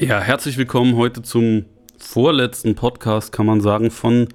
Ja, herzlich willkommen heute zum vorletzten Podcast, kann man sagen, von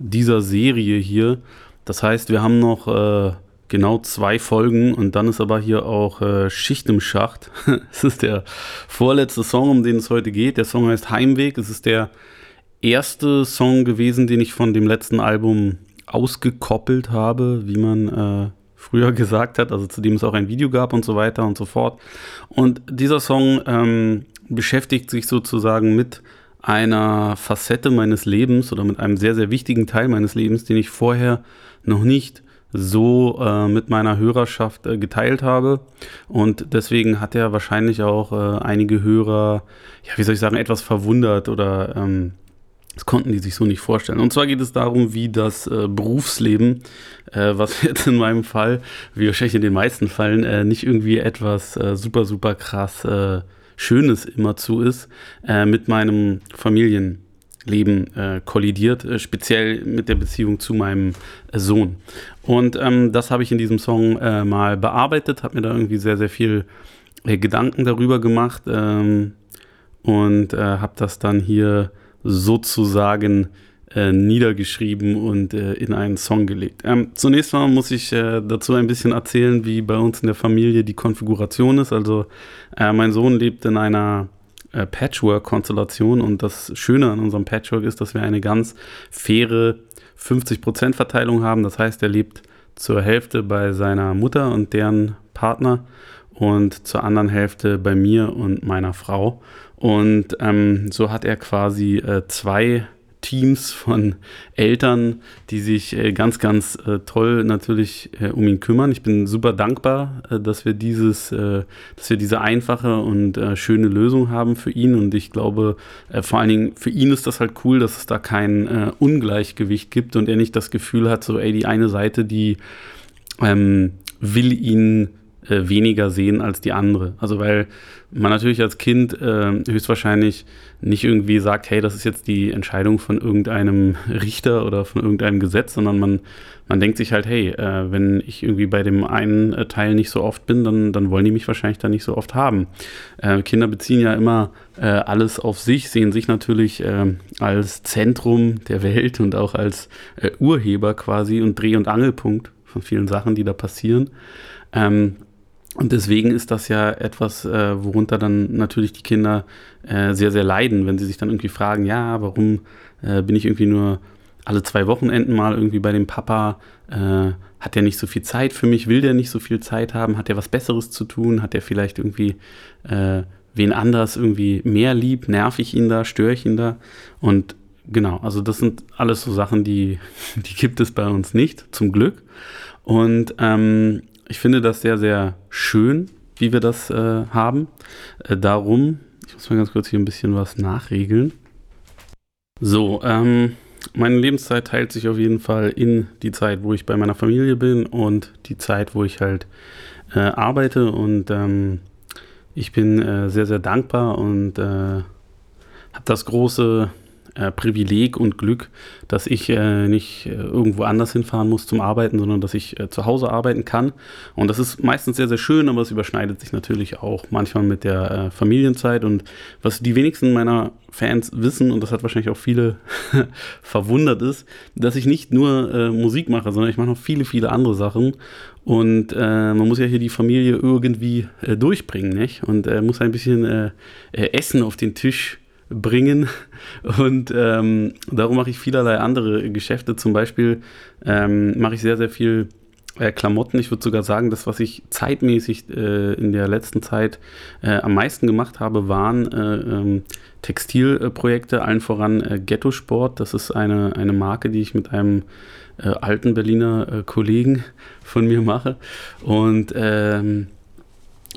dieser Serie hier. Das heißt, wir haben noch äh, genau zwei Folgen und dann ist aber hier auch äh, Schicht im Schacht. es ist der vorletzte Song, um den es heute geht. Der Song heißt Heimweg. Es ist der erste Song gewesen, den ich von dem letzten Album ausgekoppelt habe, wie man äh, früher gesagt hat, also zu dem es auch ein Video gab und so weiter und so fort. Und dieser Song ähm, beschäftigt sich sozusagen mit einer Facette meines Lebens oder mit einem sehr, sehr wichtigen Teil meines Lebens, den ich vorher noch nicht so äh, mit meiner Hörerschaft äh, geteilt habe. Und deswegen hat er wahrscheinlich auch äh, einige Hörer, ja, wie soll ich sagen, etwas verwundert oder ähm, das konnten die sich so nicht vorstellen. Und zwar geht es darum, wie das äh, Berufsleben, äh, was jetzt in meinem Fall, wie wahrscheinlich in den meisten Fällen, äh, nicht irgendwie etwas äh, super, super krass äh, Schönes immerzu ist, äh, mit meinem Familienleben kollidiert, speziell mit der Beziehung zu meinem Sohn. Und ähm, das habe ich in diesem Song mal bearbeitet, habe mir da irgendwie sehr, sehr viel Gedanken darüber gemacht ähm, und habe das dann hier sozusagen äh, niedergeschrieben und äh, in einen Song gelegt. Ähm, zunächst mal muss ich äh, dazu ein bisschen erzählen, wie bei uns in der Familie die Konfiguration ist. Also äh, mein Sohn lebt in einer äh, Patchwork-Konstellation und das Schöne an unserem Patchwork ist, dass wir eine ganz faire 50%-Verteilung haben. Das heißt, er lebt zur Hälfte bei seiner Mutter und deren Partner und zur anderen Hälfte bei mir und meiner Frau. Und ähm, so hat er quasi äh, zwei Teams von Eltern, die sich äh, ganz, ganz äh, toll natürlich äh, um ihn kümmern. Ich bin super dankbar, äh, dass wir dieses, äh, dass wir diese einfache und äh, schöne Lösung haben für ihn. Und ich glaube, vor allen Dingen für ihn ist das halt cool, dass es da kein Ungleichgewicht gibt und er nicht das Gefühl hat, so, ey, die eine Seite, die ähm, will ihn äh, weniger sehen als die andere. Also weil man natürlich als Kind äh, höchstwahrscheinlich nicht irgendwie sagt, hey, das ist jetzt die Entscheidung von irgendeinem Richter oder von irgendeinem Gesetz, sondern man, man denkt sich halt, hey, äh, wenn ich irgendwie bei dem einen äh, Teil nicht so oft bin, dann, dann wollen die mich wahrscheinlich da nicht so oft haben. Äh, Kinder beziehen ja immer äh, alles auf sich, sehen sich natürlich als Zentrum der Welt und auch als Urheber quasi und Dreh- und Angelpunkt von vielen Sachen, die da passieren. Ähm, und deswegen ist das ja etwas, äh, worunter dann natürlich die Kinder äh, sehr, sehr leiden, wenn sie sich dann irgendwie fragen, ja, warum äh, bin ich irgendwie nur alle zwei Wochenenden mal irgendwie bei dem Papa? Äh, hat der nicht so viel Zeit für mich? Will der nicht so viel Zeit haben? Hat der was Besseres zu tun? Hat der vielleicht irgendwie äh, wen anders irgendwie mehr lieb? Nerv ich ihn da? Störe ich ihn da? Und genau, also das sind alles so Sachen, die, die gibt es bei uns nicht, zum Glück. Und ähm, ich finde das sehr, sehr schön, wie wir das äh, haben. Äh, darum, ich muss mal ganz kurz hier ein bisschen was nachregeln. So, ähm, meine Lebenszeit teilt sich auf jeden Fall in die Zeit, wo ich bei meiner Familie bin und die Zeit, wo ich halt äh, arbeite. Und ähm, ich bin äh, sehr, sehr dankbar und äh, habe das große äh, Privileg und Glück, dass ich äh, nicht äh, irgendwo anders hinfahren muss zum Arbeiten, sondern dass ich äh, zu Hause arbeiten kann. Und das ist meistens sehr, sehr schön, aber es überschneidet sich natürlich auch manchmal mit der äh, Familienzeit. Und was die wenigsten meiner Fans wissen, und das hat wahrscheinlich auch viele verwundert ist, dass ich nicht nur Musik mache, sondern ich mache noch viele, viele andere Sachen. Und äh, man muss ja hier die Familie irgendwie äh, durchbringen, nicht? Und äh, muss ein bisschen Essen auf den Tisch bringen. Und ähm, darum mache ich vielerlei andere Geschäfte. Zum Beispiel ähm, mache ich sehr, sehr viel äh, Klamotten. Ich würde sogar sagen, das, was ich zeitmäßig äh, in der letzten Zeit äh, am meisten gemacht habe, waren äh, ähm, Textilprojekte, allen voran äh, Ghetto Sport. Das ist eine, eine Marke, die ich mit einem äh, alten Berliner Kollegen von mir mache. Und ähm,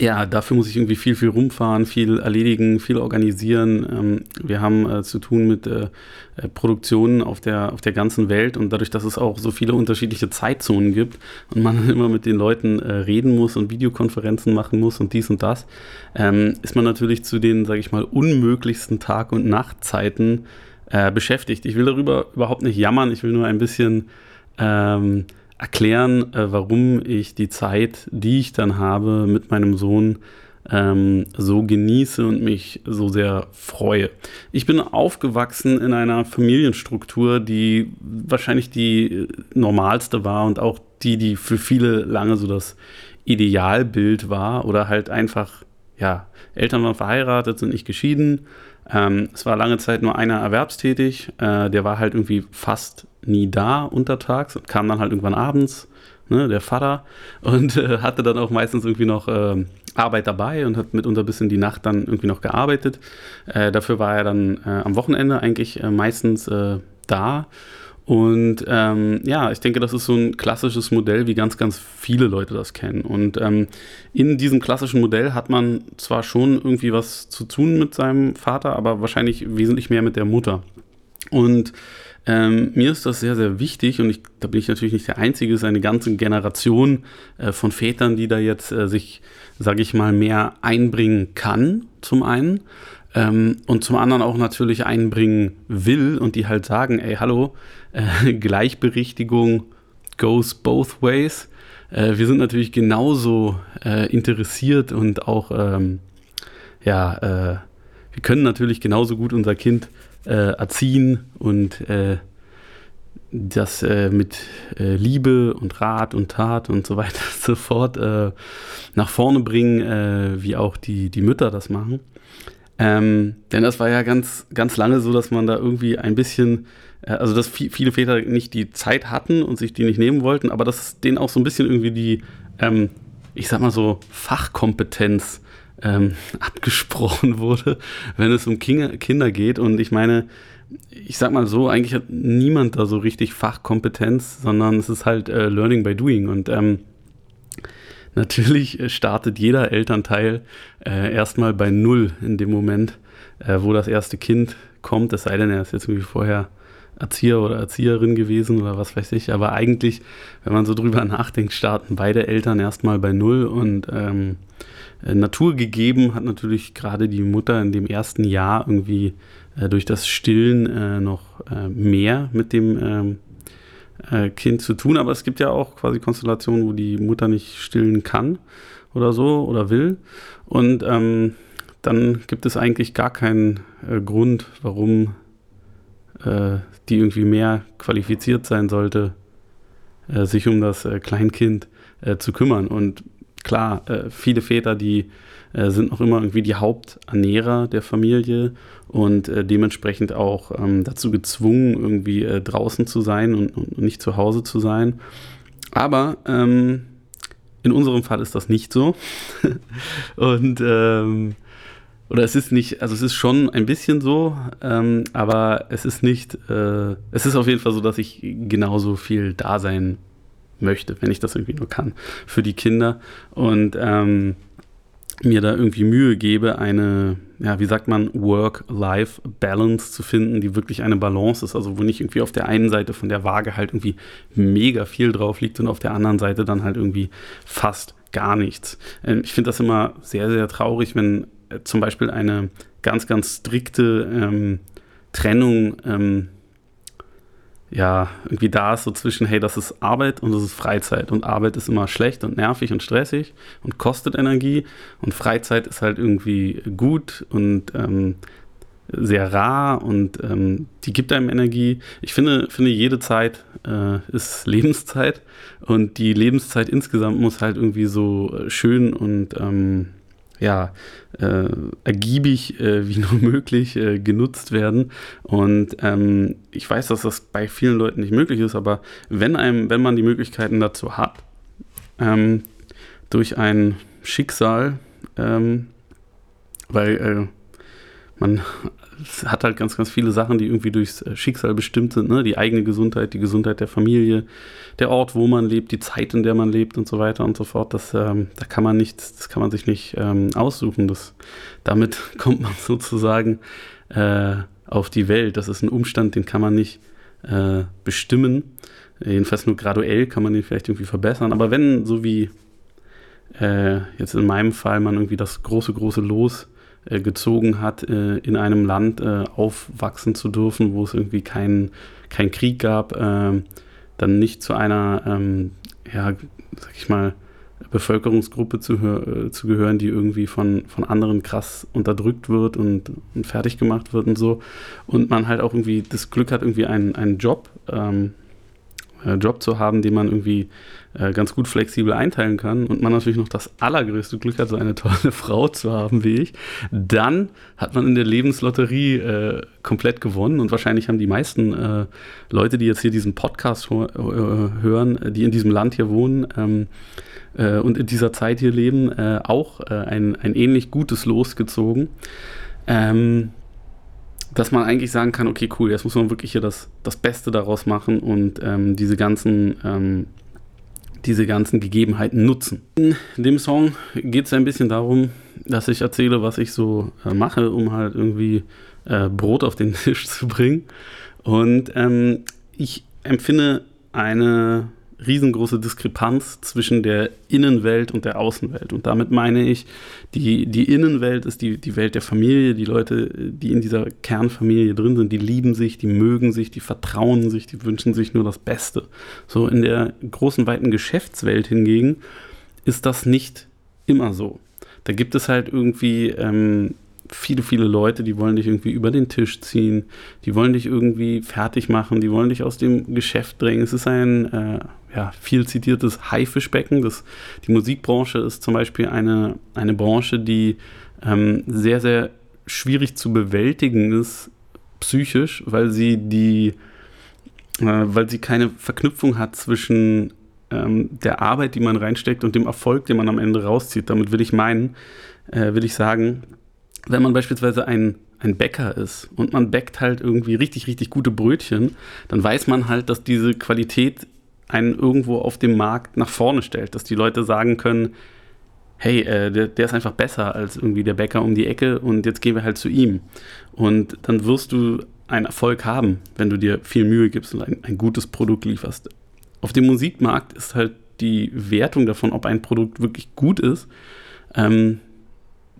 ja, dafür muss ich irgendwie viel, viel rumfahren, viel erledigen, viel organisieren. Ähm, wir haben äh, zu tun mit äh, äh, Produktionen auf der, auf der ganzen Welt und dadurch, dass es auch so viele unterschiedliche Zeitzonen gibt und man immer mit den Leuten äh, reden muss und Videokonferenzen machen muss und dies und das, ähm, ist man natürlich zu den, sage ich mal, unmöglichsten Tag- und Nachtzeiten äh, beschäftigt. Ich will darüber überhaupt nicht jammern, ich will nur ein bisschen... Ähm, erklären, äh, warum ich die Zeit, die ich dann habe, mit meinem Sohn ähm, so genieße und mich so sehr freue. Ich bin aufgewachsen in einer Familienstruktur, die wahrscheinlich die normalste war und auch die, die für viele lange so das Idealbild war oder halt einfach, ja, Eltern waren verheiratet, sind nicht geschieden. Ähm, es war lange Zeit nur einer erwerbstätig, äh, der war halt irgendwie fast nie da untertags und kam dann halt irgendwann abends, ne, der Vater, und äh, hatte dann auch meistens irgendwie noch äh, Arbeit dabei und hat mitunter bis in die Nacht dann irgendwie noch gearbeitet. Äh, dafür war er dann äh, am Wochenende eigentlich äh, meistens da. Und ähm, ja, ich denke, das ist so ein klassisches Modell, wie ganz, ganz viele Leute das kennen. Und ähm, in diesem klassischen Modell hat man zwar schon irgendwie was zu tun mit seinem Vater, aber wahrscheinlich wesentlich mehr mit der Mutter. Und ähm, mir ist das sehr, sehr wichtig und ich, da bin ich natürlich nicht der Einzige, es ist eine ganze Generation äh, von Vätern, die da jetzt äh, sich, sage ich mal, mehr einbringen kann, zum einen. Ähm, und zum anderen auch natürlich einbringen will und die halt sagen, ey, hallo, äh, Gleichberechtigung goes both ways. Äh, wir sind natürlich genauso äh, interessiert und auch, ähm, ja, äh, wir können natürlich genauso gut unser Kind äh, erziehen und äh, das mit Liebe und Rat und Tat und so weiter und so fort nach vorne bringen, wie auch die, die Mütter das machen. Ähm, denn das war ja ganz, ganz lange so, dass man da irgendwie ein bisschen, äh, also dass viele Väter nicht die Zeit hatten und sich die nicht nehmen wollten, aber dass denen auch so ein bisschen irgendwie die, ähm, ich sag mal so, Fachkompetenz ähm, abgesprochen wurde, wenn es um Kinder geht. Und ich meine, ich sag mal so, eigentlich hat niemand da so richtig Fachkompetenz, sondern es ist halt äh, Learning by Doing. Und ähm, Natürlich äh, startet jeder Elternteil äh, erstmal bei Null in dem Moment, äh, wo das erste Kind kommt, es sei denn, er ist jetzt irgendwie vorher Erzieher oder Erzieherin gewesen oder was weiß ich. Aber eigentlich, wenn man so drüber nachdenkt, starten beide Eltern erstmal bei Null und ähm, äh, Natur gegeben hat natürlich gerade die Mutter in dem ersten Jahr irgendwie äh, durch das Stillen äh, noch äh, mehr mit dem ähm, äh, kind zu tun. Aber es gibt ja auch quasi Konstellationen, wo die Mutter nicht stillen kann oder so oder will. Und ähm, dann gibt es eigentlich gar keinen äh, Grund, warum äh, die irgendwie mehr qualifiziert sein sollte, äh, sich um das äh, Kleinkind äh, zu kümmern. Und klar, viele Väter, die äh, sind noch immer irgendwie die Haupternährer der Familie und äh, dementsprechend auch ähm, dazu gezwungen, irgendwie äh, draußen zu sein und, und, nicht zu Hause zu sein. Aber ähm, in unserem Fall ist das nicht so. und ähm, oder es ist nicht, also es ist schon ein bisschen so, ähm, aber es ist nicht, äh, es ist auf jeden Fall so, dass ich genauso viel da sein möchte, wenn ich das irgendwie nur kann, für die Kinder. Und ähm, mir da irgendwie Mühe gebe, eine, ja, wie sagt man, Work-Life-Balance zu finden, die wirklich eine Balance ist. Also wo nicht irgendwie auf der einen Seite von der Waage halt irgendwie mega viel drauf liegt und auf der anderen Seite dann halt irgendwie fast gar nichts. Ähm, ich finde das immer sehr, sehr traurig, wenn zum Beispiel eine ganz, ganz strikte ähm, Trennung ähm, ja, irgendwie da ist so zwischen, hey, das ist Arbeit und das ist Freizeit. Und Arbeit ist immer schlecht und nervig und stressig und kostet Energie. Und Freizeit ist halt irgendwie gut und ähm, sehr rar und ähm, die gibt einem Energie. Ich finde, finde jede Zeit äh, ist Lebenszeit und die Lebenszeit insgesamt muss halt irgendwie so schön und ähm, ja, äh, ergiebig äh, wie nur möglich äh, genutzt werden. Und ähm, ich weiß, dass das bei vielen Leuten nicht möglich ist, aber wenn, einem, wenn man die Möglichkeiten dazu hat, ähm, durch ein Schicksal, ähm, weil äh, man hat halt ganz, ganz viele Sachen, die irgendwie durchs äh, Schicksal bestimmt sind. Ne? Die eigene Gesundheit, die Gesundheit der Familie, der Ort, wo man lebt, die Zeit, in der man lebt und so weiter und so fort. Das, ähm, da kann man nicht, das kann man sich nicht ähm, aussuchen. Das, damit kommt man sozusagen äh, auf die Welt. Das ist ein Umstand, den kann man nicht äh, bestimmen. Jedenfalls nur graduell kann man den vielleicht irgendwie verbessern. Aber wenn, so wie äh, jetzt in meinem Fall, man irgendwie das große, große Los gezogen hat, äh, in einem Land äh, aufwachsen zu dürfen, wo es irgendwie keinen kein Krieg gab, ähm, dann nicht zu einer, ähm, ja, sag ich mal, Bevölkerungsgruppe zu, äh, zu gehören, die irgendwie von, von anderen krass unterdrückt wird und, und fertig gemacht wird und so. Und man halt auch irgendwie das Glück hat, irgendwie einen, einen Job, ähm, äh, Job zu haben, den man irgendwie äh, ganz gut flexibel einteilen kann und man natürlich noch das allergrößte Glück hat, so eine tolle Frau zu haben wie ich, dann hat man in der Lebenslotterie äh, komplett gewonnen und wahrscheinlich haben die meisten äh, Leute, die jetzt hier diesen Podcast äh, hören, die in diesem Land hier wohnen, ähm, äh, und in dieser Zeit hier leben, auch ein, ein ähnlich gutes Los gezogen. Ähm, dass man eigentlich sagen kann, okay, cool, jetzt muss man wirklich hier das, das Beste daraus machen und ähm, diese ganzen ähm, diese ganzen Gegebenheiten nutzen. In dem Song geht es ein bisschen darum, dass ich erzähle, was ich so äh, mache, um halt irgendwie äh, Brot auf den Tisch zu bringen. Und ähm, ich empfinde eine riesengroße Diskrepanz zwischen der Innenwelt und der Außenwelt. Und damit meine ich, die, die Innenwelt ist die, die Welt der Familie. Die Leute, die in dieser Kernfamilie drin sind, die lieben sich, die mögen sich, die vertrauen sich, die wünschen sich nur das Beste. So in der großen, weiten Geschäftswelt hingegen ist das nicht immer so. Da gibt es halt irgendwie ähm, viele, viele Leute, die wollen dich irgendwie über den Tisch ziehen, die wollen dich irgendwie fertig machen, die wollen dich aus dem Geschäft drängen. Es ist ein äh, ja, viel zitiertes Haifischbecken. Das, die Musikbranche ist zum Beispiel eine, eine Branche, die ähm, sehr, sehr schwierig zu bewältigen ist, psychisch, weil sie die, äh, weil sie keine Verknüpfung hat zwischen ähm, der Arbeit, die man reinsteckt und dem Erfolg, den man am Ende rauszieht. Damit will ich meinen, äh, will ich sagen, wenn man beispielsweise ein, ein Bäcker ist und man bäckt halt irgendwie richtig, richtig gute Brötchen, dann weiß man halt, dass diese Qualität einen irgendwo auf dem Markt nach vorne stellt, dass die Leute sagen können, hey, äh, der, der, ist einfach besser als irgendwie der Bäcker um die Ecke und jetzt gehen wir halt zu ihm. Und dann wirst du einen Erfolg haben, wenn du dir viel Mühe gibst und ein, ein gutes Produkt lieferst. Auf dem Musikmarkt ist halt die Wertung davon, ob ein Produkt wirklich gut ist, ähm,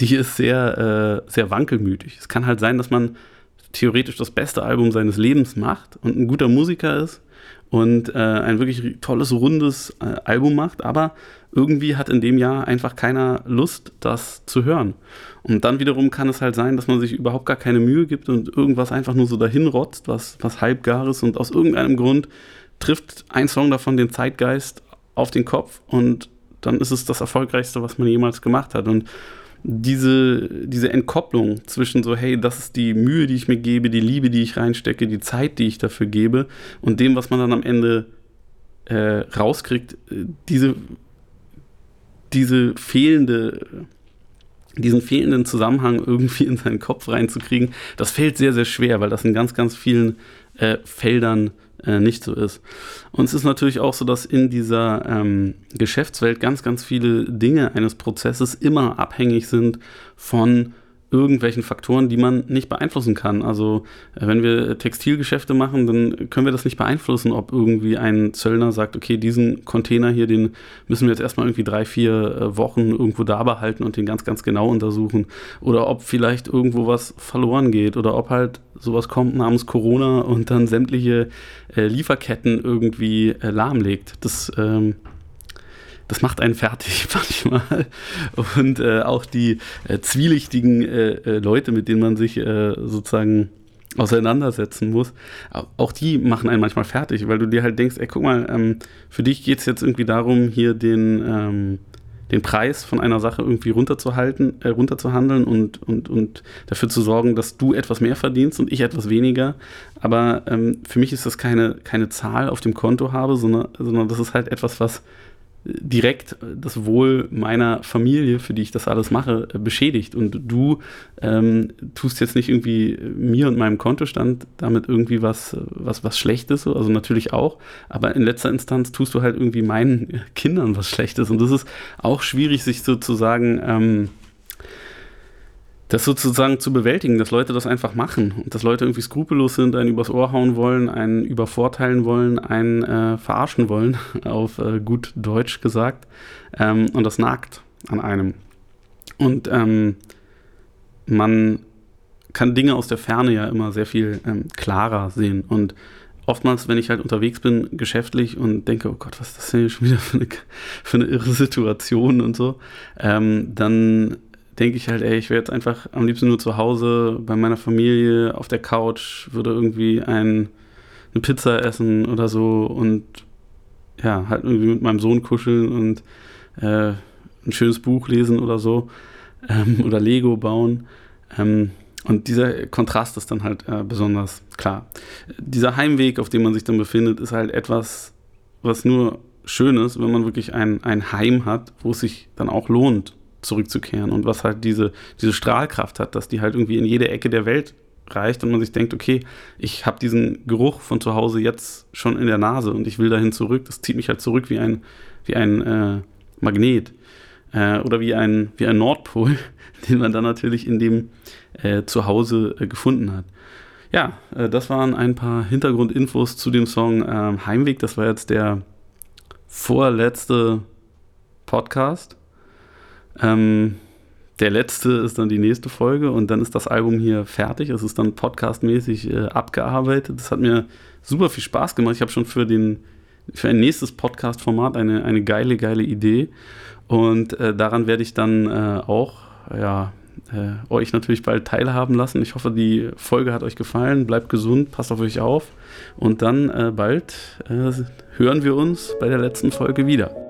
die ist sehr, äh, sehr wankelmütig. Es kann halt sein, dass man theoretisch das beste Album seines Lebens macht und ein guter Musiker ist und äh, ein wirklich tolles, rundes äh, Album macht, aber irgendwie hat in dem Jahr einfach keiner Lust, das zu hören. Und dann wiederum kann es halt sein, dass man sich überhaupt gar keine Mühe gibt und irgendwas einfach nur so dahin rotzt, was, was halbgar ist und aus irgendeinem Grund trifft ein Song davon den Zeitgeist auf den Kopf und dann ist es das Erfolgreichste, was man jemals gemacht hat. Und diese, diese Entkopplung zwischen so, hey, das ist die Mühe, die ich mir gebe, die Liebe, die ich reinstecke, die Zeit, die ich dafür gebe und dem, was man dann am Ende äh, rauskriegt, diese, diese fehlende, diesen fehlenden Zusammenhang irgendwie in seinen Kopf reinzukriegen, das fällt sehr, sehr schwer, weil das in ganz, ganz vielen äh, Feldern äh, nicht so ist. Und es ist natürlich auch so, dass in dieser ähm, Geschäftswelt ganz, ganz viele Dinge eines Prozesses immer abhängig sind von irgendwelchen Faktoren, die man nicht beeinflussen kann. Also äh, wenn wir Textilgeschäfte machen, dann können wir das nicht beeinflussen, ob irgendwie ein Zöllner sagt, okay, diesen Container hier, den müssen wir jetzt erstmal irgendwie drei, vier äh, Wochen irgendwo da behalten und den ganz, ganz genau untersuchen. Oder ob vielleicht irgendwo was verloren geht oder ob halt sowas kommt namens Corona und dann sämtliche äh, Lieferketten irgendwie äh, lahmlegt. Das ähm, das macht einen fertig manchmal. Und äh, auch die äh, zwielichtigen äh, äh, Leute, mit denen man sich äh, sozusagen auseinandersetzen muss, auch die machen einen manchmal fertig, weil du dir halt denkst, ey, guck mal, ähm, für dich geht es jetzt irgendwie darum, hier den, ähm, den Preis von einer Sache irgendwie runterzuhalten, äh, runterzuhandeln und, und, und dafür zu sorgen, dass du etwas mehr verdienst und ich etwas weniger. Aber ähm, für mich ist das keine, keine Zahl auf dem Konto habe, sondern, sondern das ist halt etwas, was direkt das Wohl meiner Familie, für die ich das alles mache, beschädigt. Und du ähm, tust jetzt nicht irgendwie mir und meinem Kontostand damit irgendwie was, was, was Schlechtes, also natürlich auch, aber in letzter Instanz tust du halt irgendwie meinen Kindern was Schlechtes. Und das ist auch schwierig, sich sozusagen ähm, das sozusagen zu bewältigen, dass Leute das einfach machen und dass Leute irgendwie skrupellos sind, einen übers Ohr hauen wollen, einen übervorteilen wollen, einen äh, verarschen wollen, auf äh, gut Deutsch gesagt. Ähm, und das nagt an einem. Und ähm, man kann Dinge aus der Ferne ja immer sehr viel ähm, klarer sehen. Und oftmals, wenn ich halt unterwegs bin, geschäftlich und denke, oh Gott, was ist das denn schon wieder für eine, für eine irre Situation und so, ähm, dann denke ich halt, ey, ich wäre jetzt einfach am liebsten nur zu Hause bei meiner Familie auf der Couch, würde irgendwie ein, eine Pizza essen oder so und ja, halt irgendwie mit meinem Sohn kuscheln und äh, ein schönes Buch lesen oder so ähm, oder Lego bauen. Ähm, und dieser Kontrast ist dann halt äh, besonders klar. Dieser Heimweg, auf dem man sich dann befindet, ist halt etwas, was nur schön ist, wenn man wirklich ein, ein Heim hat, wo es sich dann auch lohnt, zurückzukehren und was halt diese, diese Strahlkraft hat, dass die halt irgendwie in jede Ecke der Welt reicht und man sich denkt, okay, ich habe diesen Geruch von zu Hause jetzt schon in der Nase und ich will dahin zurück. Das zieht mich halt zurück wie ein, wie ein äh, Magnet äh, oder wie ein, wie ein Nordpol, den man dann natürlich in dem äh, Zuhause äh, gefunden hat. Ja, äh, das waren ein paar Hintergrundinfos zu dem Song ähm, Heimweg. Das war jetzt der vorletzte Podcast. Ähm, der letzte ist dann die nächste Folge und dann ist das Album hier fertig. Es ist dann podcastmäßig äh, abgearbeitet. Das hat mir super viel Spaß gemacht. Ich habe schon für, den, für ein nächstes Podcast-Format eine, eine geile, geile Idee. Und äh, daran werde ich dann äh, auch ja, äh, euch natürlich bald teilhaben lassen. Ich hoffe, die Folge hat euch gefallen. Bleibt gesund, passt auf euch auf. Und dann äh, bald äh, hören wir uns bei der letzten Folge wieder.